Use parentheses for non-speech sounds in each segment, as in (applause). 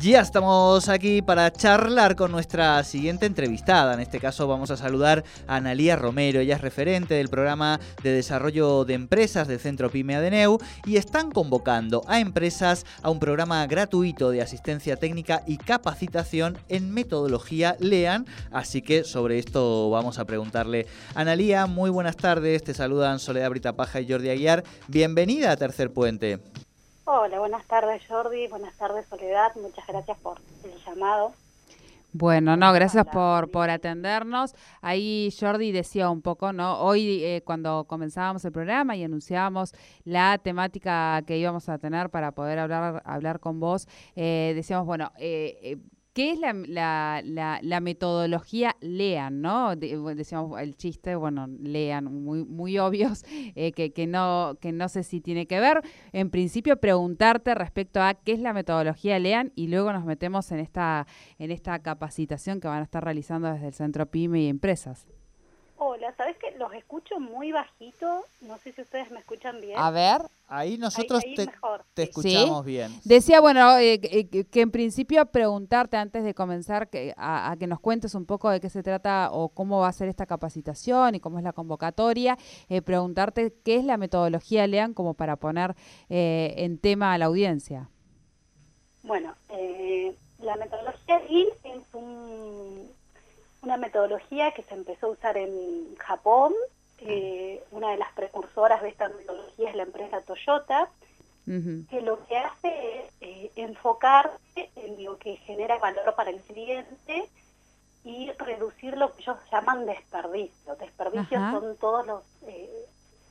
Ya estamos aquí para charlar con nuestra siguiente entrevistada. En este caso vamos a saludar a Analía Romero. Ella es referente del programa de desarrollo de empresas del Centro Pyme Adeneu y están convocando a empresas a un programa gratuito de asistencia técnica y capacitación en metodología LEAN. Así que sobre esto vamos a preguntarle. Analía, muy buenas tardes. Te saludan Soledad Brita Paja y Jordi Aguiar. Bienvenida a Tercer Puente. Hola, buenas tardes Jordi, buenas tardes Soledad, muchas gracias por el llamado. Bueno, no, gracias por, por atendernos. Ahí Jordi decía un poco, ¿no? Hoy eh, cuando comenzábamos el programa y anunciábamos la temática que íbamos a tener para poder hablar, hablar con vos, eh, decíamos, bueno, eh, ¿Qué es la, la, la, metodología LEAN, no? decíamos el chiste, bueno, LEAN, muy, muy obvios, (laughs) eh, que, que, no, que no sé si tiene que ver. En principio, preguntarte respecto a qué es la metodología LEAN y luego nos metemos en esta, en esta capacitación que van a estar realizando desde el Centro PYME y Empresas. Hola, ¿sabes que Los escucho muy bajito, no sé si ustedes me escuchan bien. A ver, ahí nosotros te, escuchamos bien. Decía, bueno, eh, eh, que, en principio preguntarte antes de comenzar que, a, que nos cuentes un poco de qué se trata o cómo va a ser esta capacitación y cómo es la convocatoria, eh, preguntarte qué es la metodología LEAN como para poner en tema a la audiencia. Bueno, la metodología LEAN es un metodología que se empezó a usar en Japón. Eh, una de las precursoras de esta metodología es la empresa Toyota, que lo que hace es eh, enfocarse en lo que genera valor para el cliente y reducir lo que ellos llaman desperdicios. Desperdicios son todos los... Eh,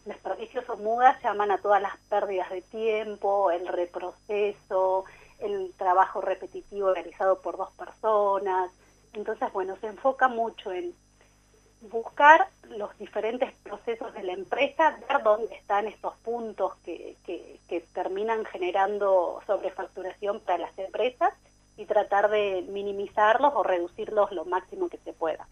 desperdicios o mudas llaman a todas las pérdidas de tiempo, el reproceso, el trabajo repetitivo realizado por dos personas, entonces, bueno, se enfoca mucho en buscar los diferentes procesos de la empresa, ver dónde están estos puntos que, que, terminan generando sobrefacturación para las empresas y tratar de minimizarlos o reducirlos lo máximo que se pueda.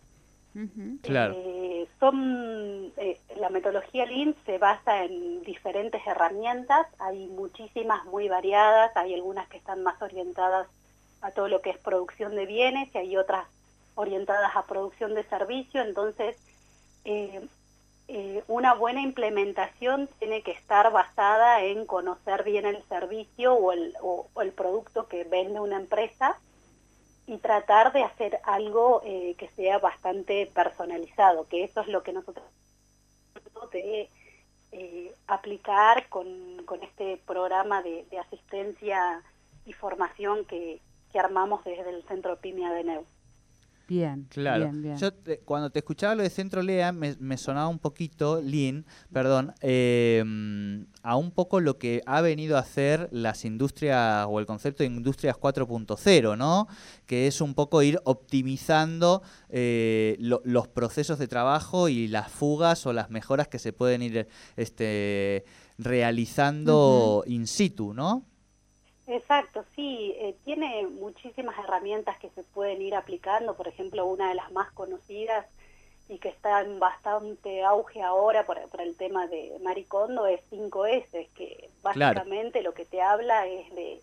Claro. Eh, son, eh, la metodología Lean se basa en diferentes herramientas, hay muchísimas muy variadas, hay algunas que están más orientadas a todo lo que es producción de bienes y hay otras orientadas a producción de servicio, entonces eh, eh, una buena implementación tiene que estar basada en conocer bien el servicio o el, producto que vende una empresa y tratar de hacer algo eh, que sea bastante personalizado, que eso es lo que nosotros de aplicar con, este programa de, asistencia y formación que armamos desde el Centro PIMIA de Neu. Bien, claro. Yo cuando te escuchaba lo de Centro Lea me, sonaba un poquito, Lean, perdón, em, a un poco lo que ha venido a hacer las industrias o el concepto de industrias 4.0, ¿no? Que es un poco ir optimizando eh, los procesos de trabajo y las fugas o las mejoras que se pueden ir este, realizando in situ, ¿no? Exacto, sí, eh, tiene muchísimas herramientas que se pueden ir aplicando, por ejemplo, una de las más conocidas y que está en bastante auge ahora por, el tema de Maricondo es 5S, que básicamente lo que te habla es de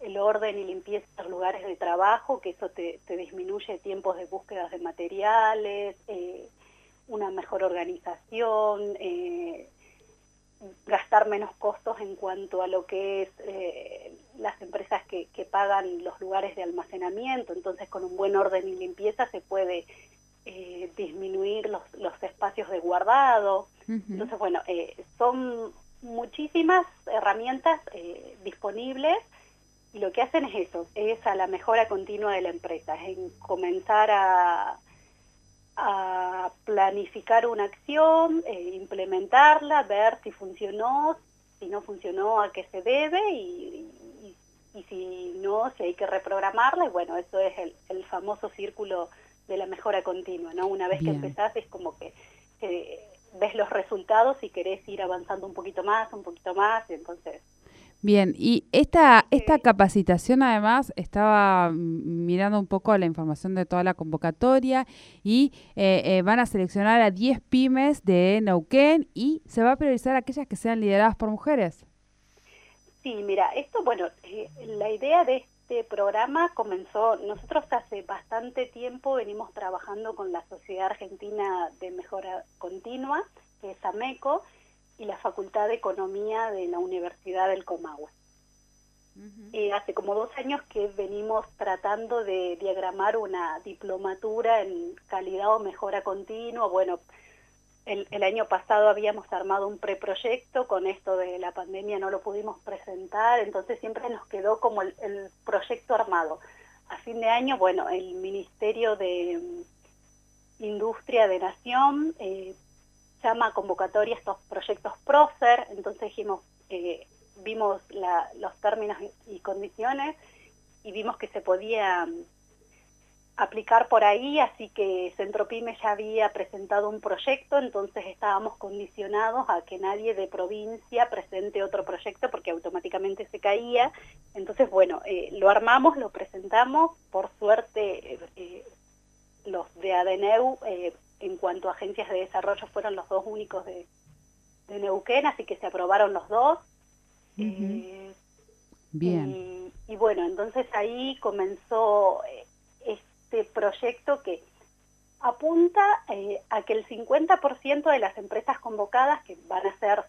el orden y limpieza de los lugares de trabajo, que eso te, disminuye tiempos de búsquedas de materiales, eh, una mejor organización, eh, gastar menos costos en cuanto a lo que es eh, las empresas que, pagan los lugares de almacenamiento, entonces con un buen orden y limpieza se puede eh, disminuir los, los, espacios de guardado. Entonces, bueno, eh, son muchísimas herramientas disponibles y lo que hacen es eso, es a la mejora continua de la empresa, es en comenzar a a planificar una acción, eh, implementarla, ver si funcionó, si no funcionó, a qué se debe y, si no, si hay que reprogramarla. Y bueno, eso es el, famoso círculo de la mejora continua, ¿no? Una vez que empezás es como que, ves los resultados y querés ir avanzando un poquito más, un poquito más, y entonces Bien, y esta, esta capacitación además estaba mirando un poco la información de toda la convocatoria y eh, eh, van a seleccionar a 10 pymes de Neuquén y se va a priorizar aquellas que sean lideradas por mujeres. Sí, mira, esto, bueno, eh, la idea de este programa comenzó, nosotros hace bastante tiempo venimos trabajando con la Sociedad Argentina de Mejora Continua, que es AMECO, y la Facultad de Economía de la Universidad del Comahue. Eh, hace como dos años que venimos tratando de diagramar una diplomatura en calidad o mejora continua. Bueno, el, año pasado habíamos armado un preproyecto, con esto de la pandemia no lo pudimos presentar, entonces siempre nos quedó como el, proyecto armado. A fin de año, bueno, el Ministerio de Industria de Nación eh, llama convocatoria estos proyectos PROCER, entonces dijimos, eh, vimos los términos y condiciones y vimos que se podía mm, aplicar por ahí, así que Centropime ya había presentado un proyecto, entonces estábamos condicionados a que nadie de provincia presente otro proyecto porque automáticamente se caía. Entonces, bueno, eh, lo armamos, lo presentamos, por suerte eh, los de ADNEU en cuanto a agencias de desarrollo fueron los dos únicos de, Neuquén, así que se aprobaron los dos. Eh, Bien. Y, bueno, entonces ahí comenzó eh, este proyecto que apunta eh, a que el 50% de las empresas convocadas, que van a ser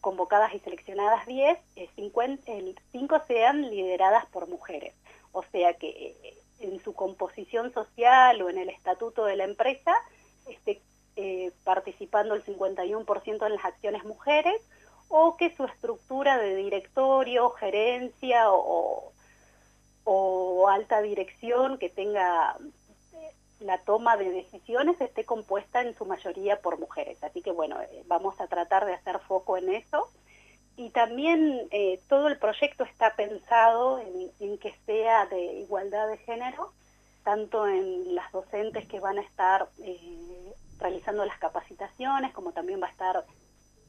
convocadas y seleccionadas 10, 50, el 5 sean lideradas por mujeres. O sea que en su composición social o en el estatuto de la empresa esté eh, participando el 51% en las acciones mujeres o que su estructura de directorio, gerencia o, alta dirección que tenga eh, la toma de decisiones esté compuesta en su mayoría por mujeres. Así que bueno, eh, vamos a tratar de hacer foco en eso. Y también todo el proyecto está pensado en, que sea de igualdad de género, tanto en las docentes que van a estar realizando las capacitaciones, como también va a estar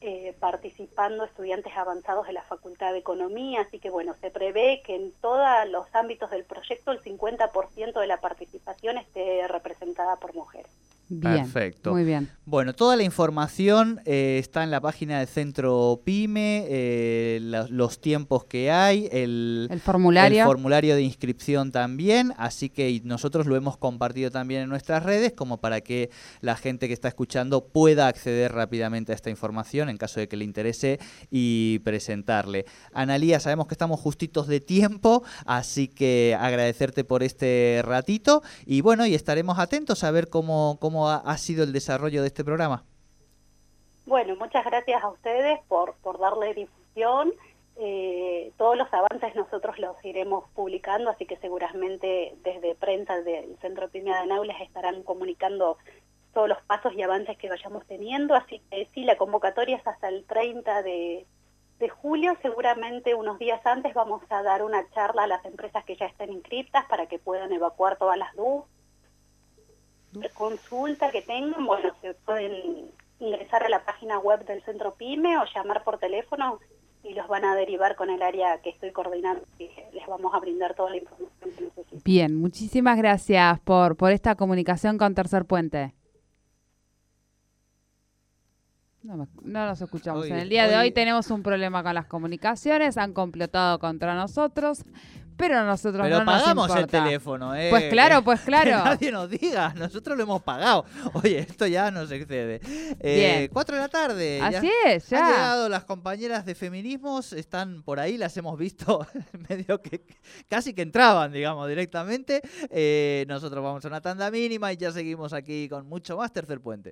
eh, participando estudiantes avanzados de la Facultad de Economía, así que bueno, se prevé que en todos los ámbitos del proyecto el 50% de la participación esté representada por mujeres. Perfecto. Muy bien. Bueno, toda la información eh, está en la página del Centro PYME, eh, los tiempos que hay, el, formulario. el formulario de inscripción también, así que nosotros lo hemos compartido también en nuestras redes como para que la gente que está escuchando pueda acceder rápidamente a esta información en caso de que le interese y presentarle. Analía, sabemos que estamos justitos de tiempo, así que agradecerte por este ratito y bueno, y estaremos atentos a ver cómo, cómo ha, sido el desarrollo de este programa. Bueno, muchas gracias a ustedes por, por darle difusión. Eh, todos los avances nosotros los iremos publicando, así que seguramente desde prensa del Centro Pyme de Naules estarán comunicando todos los pasos y avances que vayamos teniendo. Así que sí, la convocatoria es hasta el 30 de, de julio. Seguramente unos días antes vamos a dar una charla a las empresas que ya estén inscritas para que puedan evacuar todas las dudas consulta que tengan, bueno, se pueden ingresar a la página web del Centro PYME o llamar por teléfono y los van a derivar con el área que estoy coordinando y les vamos a brindar toda la información que necesitan. Bien, muchísimas gracias por, por esta comunicación con Tercer Puente. No, nos escuchamos. en el día de hoy tenemos un problema con las comunicaciones, han complotado contra nosotros pero nosotros pero no pagamos nos el teléfono, ¿eh? Pues claro, pues (laughs) claro. Que nadie nos diga, nosotros lo hemos pagado. Oye, esto ya nos excede. Eh, Cuatro de la tarde. Así es, ya. Han llegado las compañeras de feminismos, están por ahí, las hemos visto (laughs) medio que casi que entraban, digamos, directamente. Eh, nosotros vamos a una tanda mínima y ya seguimos aquí con mucho más Tercer Puente.